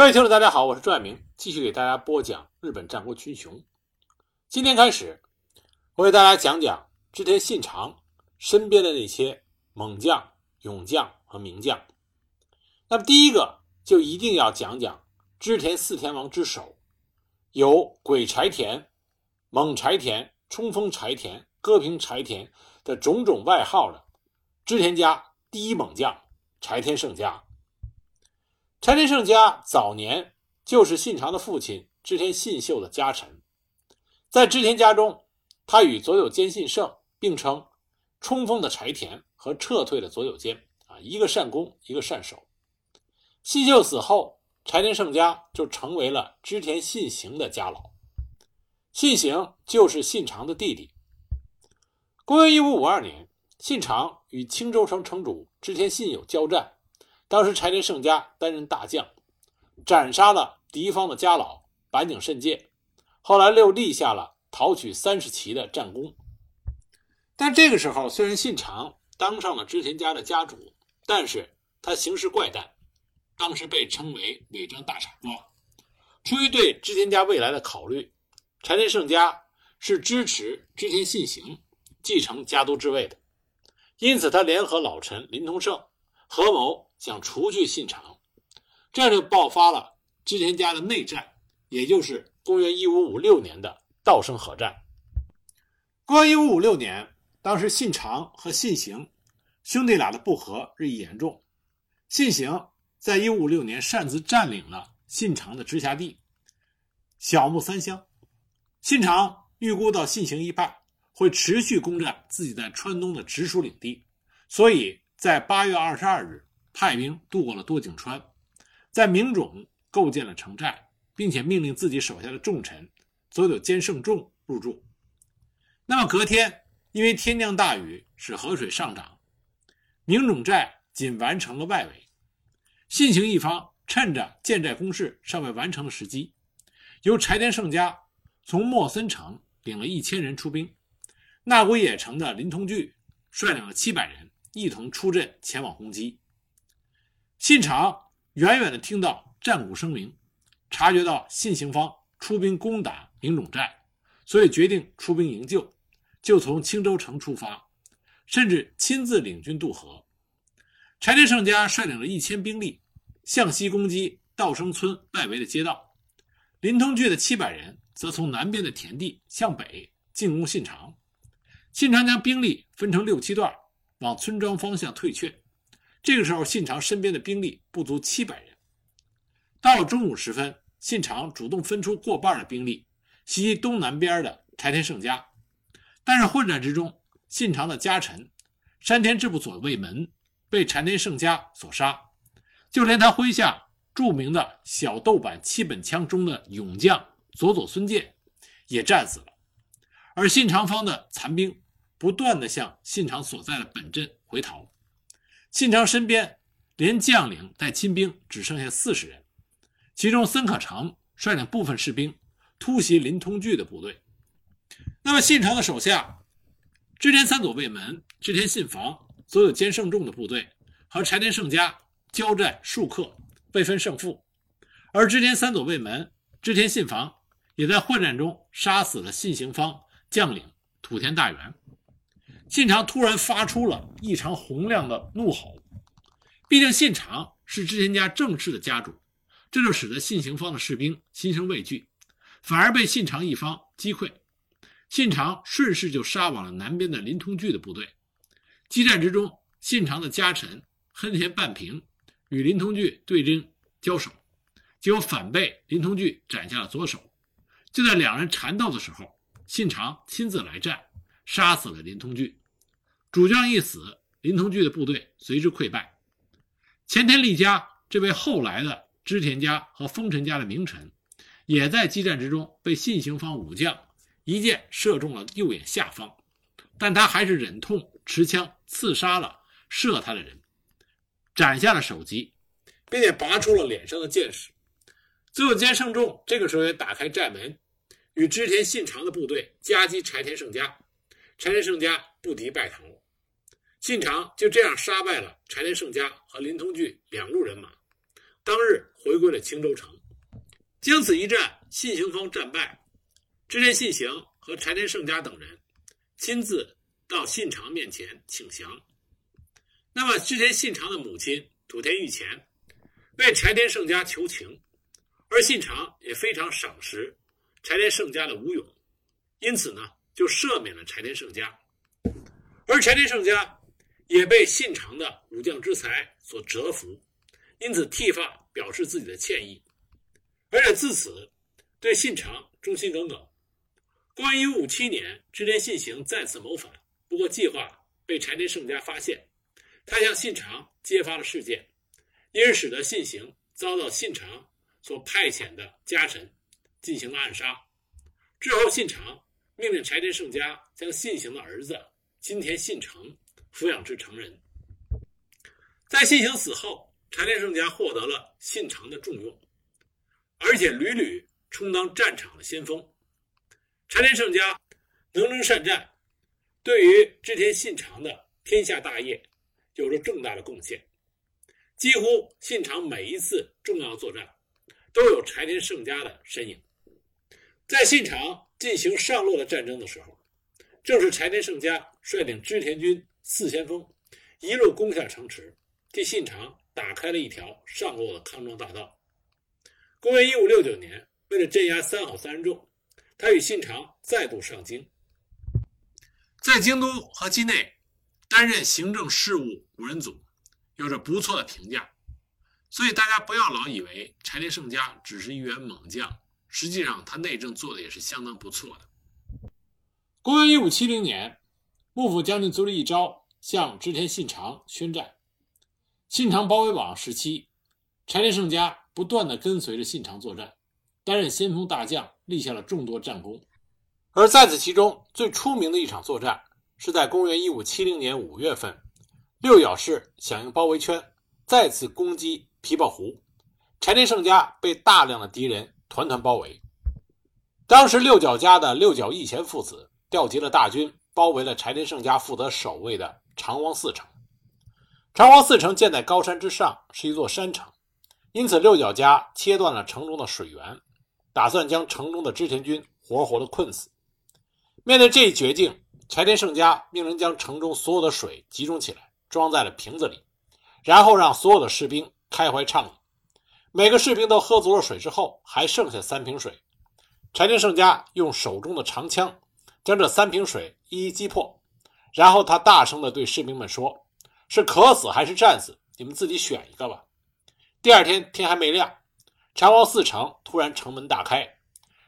各位听众，大家好，我是朱爱明，继续给大家播讲日本战国群雄。今天开始，我给大家讲讲织田信长身边的那些猛将、勇将和名将。那么第一个就一定要讲讲织田四天王之首，有“鬼柴田”、“猛柴田”、“冲锋柴田”、“歌平柴田”的种种外号的织田家第一猛将柴田胜家。柴田胜家早年就是信长的父亲织田信秀的家臣，在织田家中，他与佐久间信胜并称“冲锋的柴田”和“撤退的佐久间”啊，一个善攻，一个善守。信秀死后，柴田胜家就成为了织田信行的家老。信行就是信长的弟弟。公元一五五二年，信长与青州城城主织田信友交战。当时柴田胜家担任大将，斩杀了敌方的家老板井慎介，后来又立下了讨取三十骑的战功。但这个时候，虽然信长当上了织田家的家主，但是他行事怪诞，当时被称为“伪装大傻瓜”。出于对织田家未来的考虑，柴田胜家是支持织田信行继承家督之位的，因此他联合老臣林通胜合谋。想除去信长，这样就爆发了织田家的内战，也就是公元一五五六年的稻盛和战。公元一五五六年，当时信长和信行兄弟俩的不和日益严重。信行在一五五六年擅自占领了信长的直辖地小木三乡。信长预估到信行一败，会持续攻占自己在川东的直属领地，所以在八月二十二日。派兵渡过了多景川，在明种构建了城寨，并且命令自己手下的重臣佐久兼胜重入住。那么隔天，因为天降大雨，使河水上涨，明种寨仅完成了外围。信行一方趁着建寨工事尚未完成的时机，由柴田胜家从莫森城领了一千人出兵，那古野城的林通聚率领了七百人一同出阵前往攻击。信长远远地听到战鼓声鸣，察觉到信行方出兵攻打明种寨，所以决定出兵营救，就从青州城出发，甚至亲自领军渡河。柴田胜家率领了一千兵力向西攻击道生村外围的街道，林通聚的七百人则从南边的田地向北进攻信长。信长将兵力分成六七段，往村庄方向退却。这个时候，信长身边的兵力不足七百人。到了中午时分，信长主动分出过半的兵力袭击东南边的柴田胜家，但是混战之中，信长的家臣山田支部所卫门被柴田胜家所杀，就连他麾下著名的小豆板七本枪中的勇将佐佐孙介也战死了。而信长方的残兵不断的向信长所在的本阵回逃。信长身边连将领带亲兵只剩下四十人，其中森可成率领部分士兵突袭林通聚的部队。那么信长的手下织田三佐卫门、织田信房、所有兼胜重的部队和柴田胜家交战数刻，未分胜负。而织田三佐卫门、织田信房也在混战中杀死了信行方将领土田大元。信长突然发出了异常洪亮的怒吼，毕竟信长是织田家正式的家主，这就使得信行方的士兵心生畏惧，反而被信长一方击溃。信长顺势就杀往了南边的林通聚的部队。激战之中，信长的家臣恨田半平与林通聚对阵交手，结果反被林通聚斩下了左手。就在两人缠斗的时候，信长亲自来战，杀死了林通聚。主将一死，林通聚的部队随之溃败。前田利家这位后来的织田家和丰臣家的名臣，也在激战之中被信行方武将一箭射中了右眼下方，但他还是忍痛持枪刺杀了射他的人，斩下了首级，并且拔出了脸上的箭矢。最后，兼胜重这个时候也打开寨门，与织田信长的部队夹击柴田胜家，柴田胜家不敌败逃。信长就这样杀败了柴田胜家和林通聚两路人马，当日回归了青州城。经此一战，信行方战败，织田信行和柴田胜家等人亲自到信长面前请降。那么，织田信长的母亲土田御前为柴田胜家求情，而信长也非常赏识柴田胜家的武勇，因此呢，就赦免了柴田胜家。而柴田胜家也被信长的武将之才所折服，因此剃发表示自己的歉意，而且自此对信长忠心耿耿。公元一五五七年，织田信行再次谋反，不过计划被柴田胜家发现。他向信长揭发了事件，因而使得信行遭到信长所派遣的家臣进行了暗杀。之后，信长命令柴田胜家将信行的儿子金田信成抚养至成人。在信行死后，柴田胜家获得了信长的重用，而且屡屡充当战场的先锋。柴田胜家能征善战，对于织田信长的天下大业。有着重大的贡献，几乎信长每一次重要作战都有柴田胜家的身影。在信长进行上洛的战争的时候，正是柴田胜家率领织田军四先锋一路攻下城池，替信长打开了一条上路的康庄大道。公元一五六九年，为了镇压三好三人众，他与信长再度上京，在京都和畿内。担任行政事务五人组，有着不错的评价，所以大家不要老以为柴田胜家只是一员猛将，实际上他内政做的也是相当不错的。公元一五七零年，幕府将军足利义昭向织田信长宣战，信长包围网时期，柴田胜家不断的跟随着信长作战，担任先锋大将，立下了众多战功。而在此其中最出名的一场作战。是在公元一五七零年五月份，六角氏响应包围圈，再次攻击琵琶湖，柴田胜家被大量的敌人团团包围。当时六角家的六角义贤父子调集了大军，包围了柴田胜家负责守卫的长王寺城。长王寺城建在高山之上，是一座山城，因此六角家切断了城中的水源，打算将城中的织田军活活的困死。面对这一绝境。柴田胜家命人将城中所有的水集中起来，装在了瓶子里，然后让所有的士兵开怀畅饮。每个士兵都喝足了水之后，还剩下三瓶水。柴田胜家用手中的长枪将这三瓶水一一击破，然后他大声地对士兵们说：“是渴死还是战死？你们自己选一个吧。”第二天天还没亮，长王寺城突然城门大开，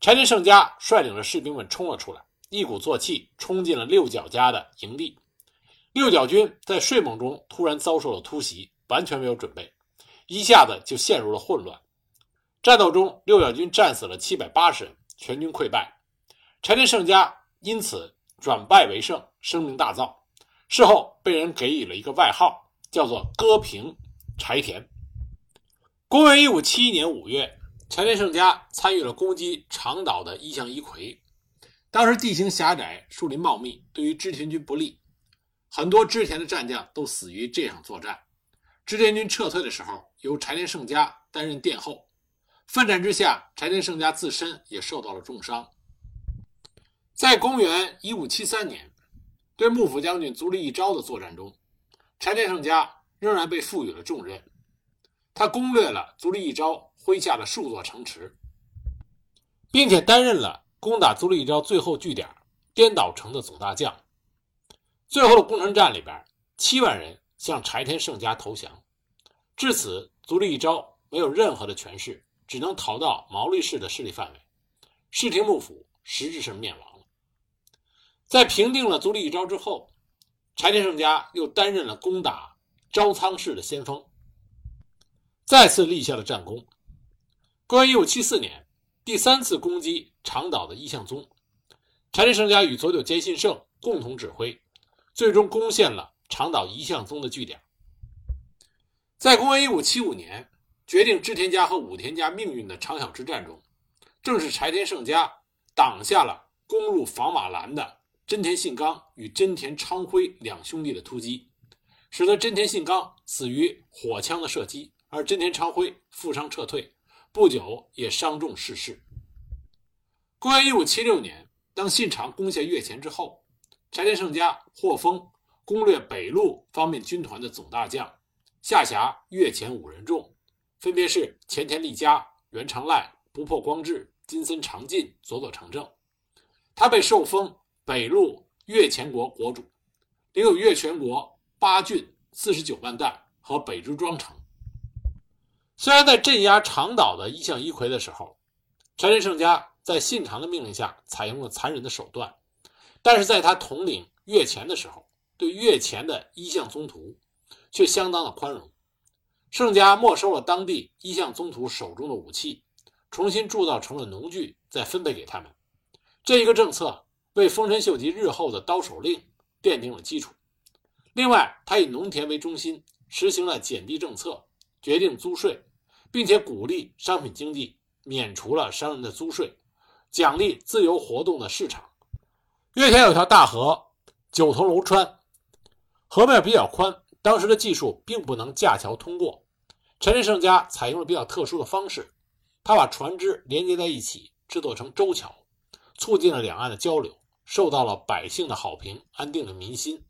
柴田胜家率领着士兵们冲了出来。一鼓作气冲进了六角家的营地，六角军在睡梦中突然遭受了突袭，完全没有准备，一下子就陷入了混乱。战斗中，六角军战死了七百八十人，全军溃败。柴田胜家因此转败为胜，声名大噪。事后被人给予了一个外号，叫做“歌平柴田”。公元一五七一年五月，柴田胜家参与了攻击长岛的一向一葵。当时地形狭窄，树林茂密，对于织田军不利，很多织田的战将都死于这场作战。织田军撤退的时候，由柴田胜家担任殿后。奋战之下，柴田胜家自身也受到了重伤。在公元一五七三年，对幕府将军足利义昭的作战中，柴田胜家仍然被赋予了重任。他攻略了足利义昭麾下的数座城池，并且担任了。攻打足利义昭最后据点颠倒城的总大将，最后的攻城战里边，七万人向柴田胜家投降。至此，足利义昭没有任何的权势，只能逃到毛利氏的势力范围。室町幕府实质上灭亡。在平定了足利义昭之后，柴田胜家又担任了攻打朝仓氏的先锋，再次立下了战功。公元一五七四年，第三次攻击。长岛的一向宗，柴田胜家与佐久间信胜共同指挥，最终攻陷了长岛一向宗的据点。在公元一五七五年，决定织田家和武田家命运的长筱之战中，正是柴田胜家挡下了攻入房马兰的真田信纲与真田昌辉两兄弟的突击，使得真田信纲死于火枪的射击，而真田昌辉负伤撤退，不久也伤重逝世。公元一五七六年，当信长攻下越前之后，柴田胜家获封攻略北路方面军团的总大将，下辖越前五人众，分别是前田利家、原长赖、不破光治、金森长进、佐佐成正。他被受封北路越前国国主，领有越前国八郡四十九万担和北之庄城。虽然在镇压长岛的一向一揆的时候，柴田胜家在信长的命令下采用了残忍的手段，但是在他统领越前的时候，对越前的一向宗徒却相当的宽容。胜家没收了当地一向宗徒手中的武器，重新铸造成了农具，再分配给他们。这一个政策为丰臣秀吉日后的刀手令奠定了基础。另外，他以农田为中心，实行了减地政策，决定租税，并且鼓励商品经济，免除了商人的租税，奖励自由活动的市场。越前有条大河九头楼川，河面比较宽，当时的技术并不能架桥通过。陈胜家采用了比较特殊的方式，他把船只连接在一起，制作成舟桥，促进了两岸的交流，受到了百姓的好评，安定了民心。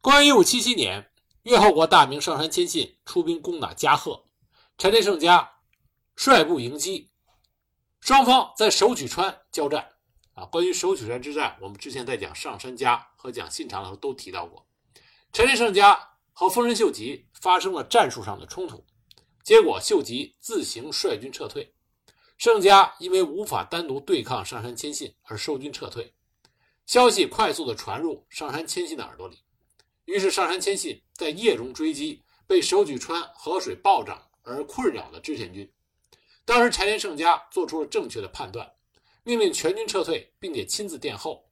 公元一五七七年，越后国大名上杉谦信出兵攻打加贺，柴田胜家率部迎击，双方在首曲川交战。啊，关于首曲川之战，我们之前在讲上杉家和讲信长的时候都提到过，柴田胜家和丰臣秀吉发生了战术上的冲突，结果秀吉自行率军撤退，盛家因为无法单独对抗上杉谦信而收军撤退。消息快速地传入上杉谦信的耳朵里。于是上杉谦信在夜中追击被手举川河水暴涨而困扰的织田军。当时柴田胜家做出了正确的判断，命令全军撤退，并且亲自殿后。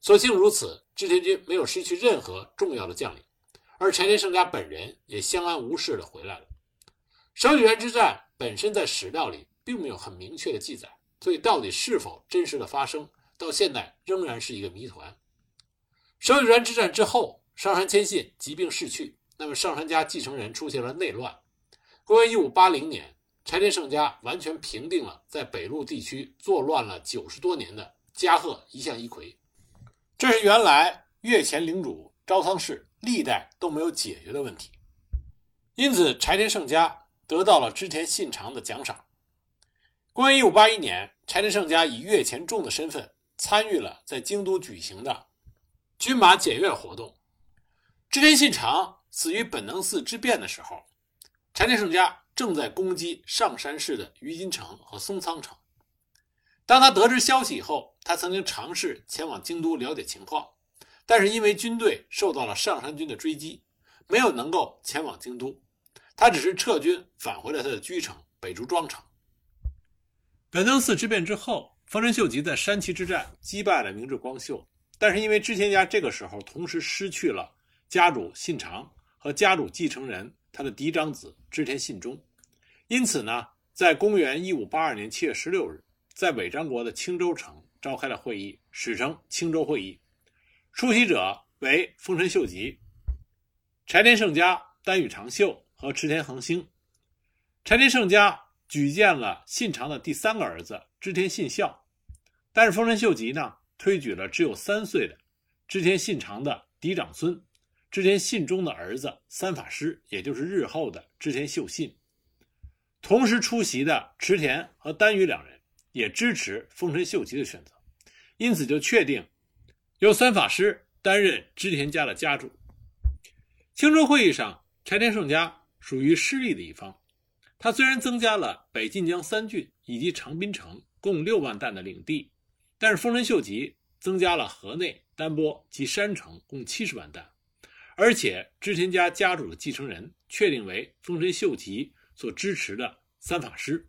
所幸如此，织田军没有失去任何重要的将领，而柴田胜家本人也相安无事地回来了。手举川之战本身在史料里并没有很明确的记载，所以到底是否真实的发生，到现在仍然是一个谜团。手举川之战之后。上杉谦信疾病逝去，那么上杉家继承人出现了内乱。公元一五八零年，柴田胜家完全平定了在北陆地区作乱了九十多年的加贺一向一揆，这是原来越前领主朝仓氏历代都没有解决的问题。因此，柴田胜家得到了织田信长的奖赏。公元一五八一年，柴田胜家以越前众的身份参与了在京都举行的军马检阅活动。织田信长死于本能寺之变的时候，柴田胜家正在攻击上山市的于金城和松仓城。当他得知消息以后，他曾经尝试前往京都了解情况，但是因为军队受到了上山军的追击，没有能够前往京都。他只是撤军返回了他的居城北竹庄城。本能寺之变之后，丰臣秀吉在山崎之战击败了明智光秀，但是因为织田家这个时候同时失去了。家主信长和家主继承人他的嫡长子织田信忠，因此呢，在公元一五八二年七月十六日，在尾张国的青州城召开了会议，史称青州会议。出席者为丰臣秀吉、柴田胜家、丹羽长秀和池田恒兴。柴田胜家举荐了信长的第三个儿子织田信孝，但是丰臣秀吉呢，推举了只有三岁的织田信长的嫡长孙。织田信忠的儿子三法师，也就是日后的织田秀信，同时出席的池田和丹羽两人也支持丰臣秀吉的选择，因此就确定由三法师担任织田家的家主。青州会议上，柴田胜家属于失利的一方，他虽然增加了北近江三郡以及长滨城共六万担的领地，但是丰臣秀吉增加了河内、丹波及山城共七十万担。而且织田家家主的继承人确定为丰臣秀吉所支持的三法师。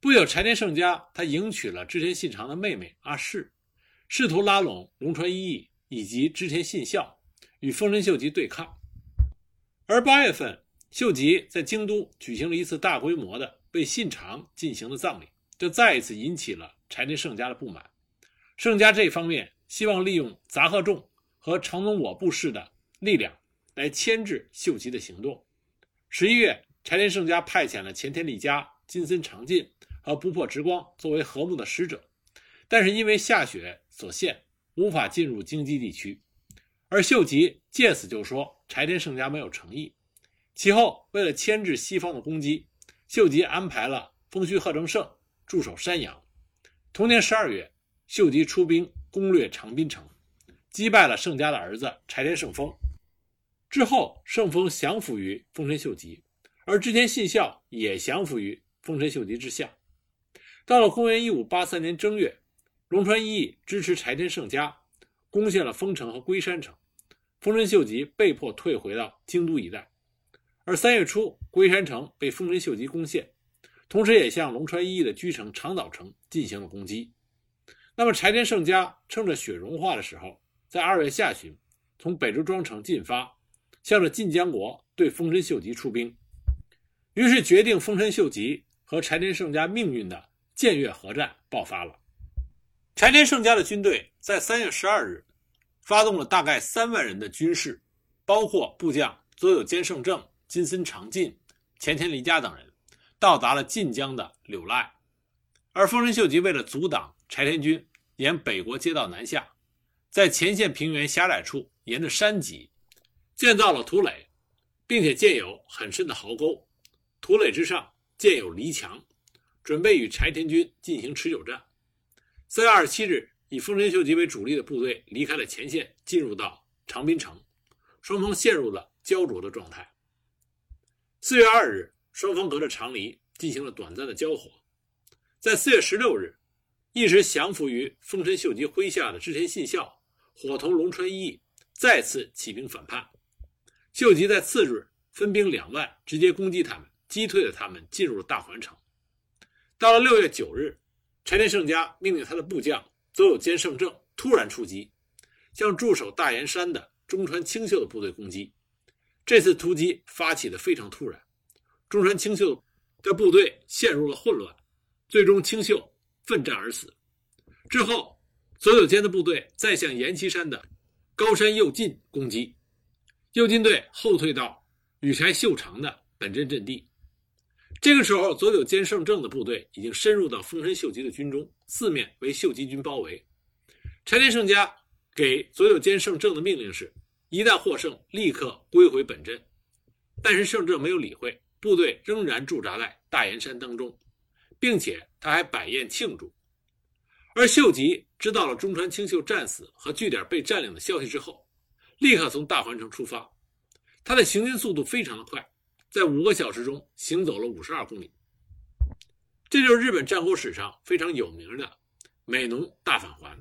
不久，柴田胜家他迎娶了织田信长的妹妹阿市，试图拉拢龙川一义以及织田信孝与丰臣秀吉对抗。而八月份，秀吉在京都举行了一次大规模的为信长进行的葬礼，这再一次引起了柴田胜家的不满。胜家这方面希望利用杂贺众和长龙我部氏的。力量来牵制秀吉的行动。十一月，柴田胜家派遣了前田利家、金森长进和不破直光作为和睦的使者，但是因为下雪所限，无法进入京畿地区。而秀吉借此就说柴田胜家没有诚意。其后，为了牵制西方的攻击，秀吉安排了丰须贺正胜驻守山阳。同年十二月，秀吉出兵攻略长滨城，击败了胜家的儿子柴田胜丰。之后，胜丰降服于丰臣秀吉，而织田信孝也降服于丰臣秀吉之下。到了公元一五八三年正月，龙川一义支持柴田胜家攻陷了丰城和龟山城。丰臣秀吉被迫退回到京都一带，而三月初，龟山城被丰臣秀吉攻陷，同时也向龙川一役的居城长岛城进行了攻击。那么，柴田胜家趁着雪融化的时候，在二月下旬从北周庄城进发，向着晋江国对丰臣秀吉出兵，于是决定丰臣秀吉和柴田胜家命运的建越合战爆发了。柴田胜家的军队在三月十二日。发动了大概三万人的军事，包括部将佐有兼胜正、金森长进、前田利家等人，到达了晋江的柳赖。而丰臣秀吉为了阻挡柴田军沿北国街道南下，在前线平原狭窄处沿着山脊建造了土垒，并且建有很深的壕沟，土垒之上建有篱墙，准备与柴田军进行持久战。三月二十七日。以丰臣秀吉为主力的部队离开了前线，进入到长滨城，双方陷入了焦灼的状态。四月二日，双方隔着长篱进行了短暂的交火。在四月十六日，一直降服于丰臣秀吉麾下的织田信孝伙同龙川一义再次起兵反叛。秀吉在次日分兵两万直接攻击他们，击退了他们，进入了大环城。到了六月九日，柴田胜家命令他的部将。佐有兼胜正突然出击，向驻守大岩山的中川清秀的部队攻击。这次突击发起的非常突然，中山清秀的部队陷入了混乱，最终清秀奋战而死。之后，佐有兼的部队再向岩岐山的高山右近攻击，右近队后退到羽柴秀长的本阵阵地。这个时候，佐久间胜正的部队已经深入到丰臣秀吉的军中，四面为秀吉军包围。柴田胜家给佐久间胜正的命令是：一旦获胜，立刻归回本阵。但是胜正没有理会，部队仍然驻扎在大岩山当中，并且他还摆宴庆祝。而秀吉知道了中川清秀战死和据点被占领的消息之后，立刻从大环城出发，他的行军速度非常的快。在五个小时中行走了五十二公里，这就是日本战国史上非常有名的美浓大返还。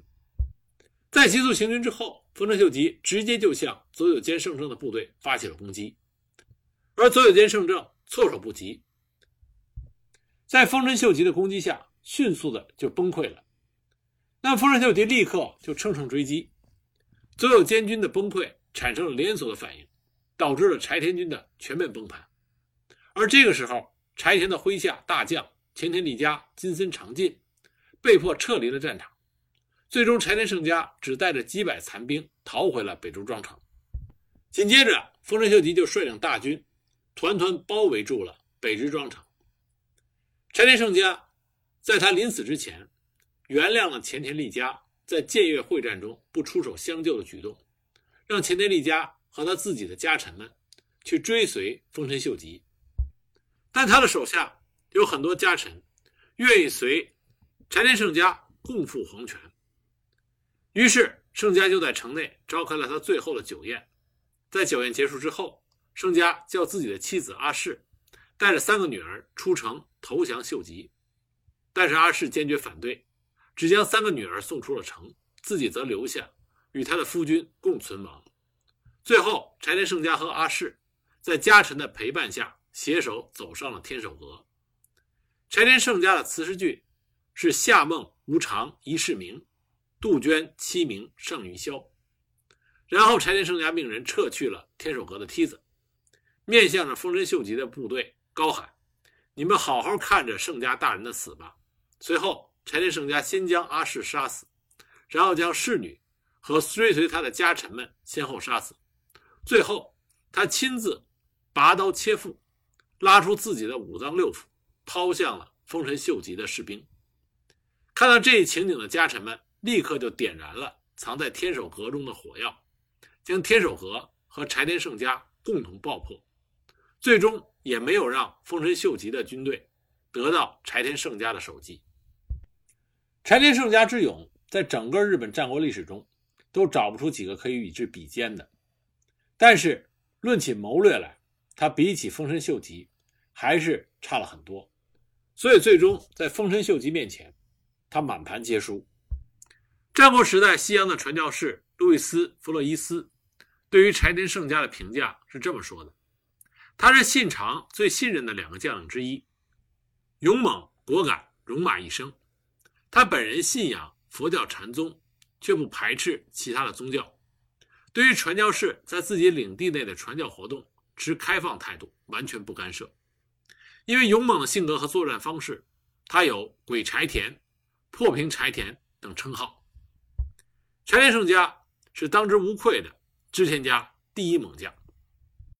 在急速行军之后，丰臣秀吉直接就向佐久间胜正的部队发起了攻击，而佐久间胜正措手不及，在丰臣秀吉的攻击下，迅速的就崩溃了。那丰臣秀吉立刻就乘胜追击，佐久间军的崩溃产生了连锁的反应，导致了柴田军的全面崩盘。而这个时候，柴田的麾下大将前田利家、金森长进被迫撤离了战场，最终柴田胜家只带着几百残兵逃回了北周庄城。紧接着，丰臣秀吉就率领大军，团团包围住了北直庄城。柴田胜家在他临死之前，原谅了前田利家在建越会战中不出手相救的举动，让前田利家和他自己的家臣们去追随丰臣秀吉。但他的手下有很多家臣，愿意随柴田胜家共赴黄泉。于是胜家就在城内召开了他最后的酒宴。在酒宴结束之后，胜家叫自己的妻子阿市带着三个女儿出城投降秀吉，但是阿市坚决反对，只将三个女儿送出了城，自己则留下与他的夫君共存亡。最后，柴田胜家和阿市在家臣的陪伴下。携手走上了天守阁。柴田胜家的辞世句是“夏梦无常一世明，杜鹃七鸣胜于萧”。然后柴田胜家命人撤去了天守阁的梯子，面向着丰臣秀吉的部队高喊：“你们好好看着胜家大人的死吧！”随后，柴田胜家先将阿市杀死，然后将侍女和追随他的家臣们先后杀死，最后他亲自拔刀切腹。拉出自己的五脏六腑，抛向了丰臣秀吉的士兵。看到这一情景的家臣们，立刻就点燃了藏在天守阁中的火药，将天守阁和柴田胜家共同爆破。最终也没有让丰臣秀吉的军队得到柴田胜家的首级。柴田胜家之勇，在整个日本战国历史中，都找不出几个可以与之比肩的。但是论起谋略来，他比起丰臣秀吉还是差了很多。所以最终在丰臣秀吉面前，他满盘皆输。战国时代西洋的传教士路易斯·弗洛伊斯对于柴田胜家的评价是这么说的：“他是信长最信任的两个将领之一，勇猛果敢，戎马一生。他本人信仰佛教禅宗，却不排斥其他的宗教。对于传教士在自己领地内的传教活动持开放态度，完全不干涉。因为勇猛的性格和作战方式，他有‘鬼柴田’、‘破平柴田’等称号。”柴田胜家是当之无愧的织田家第一猛将。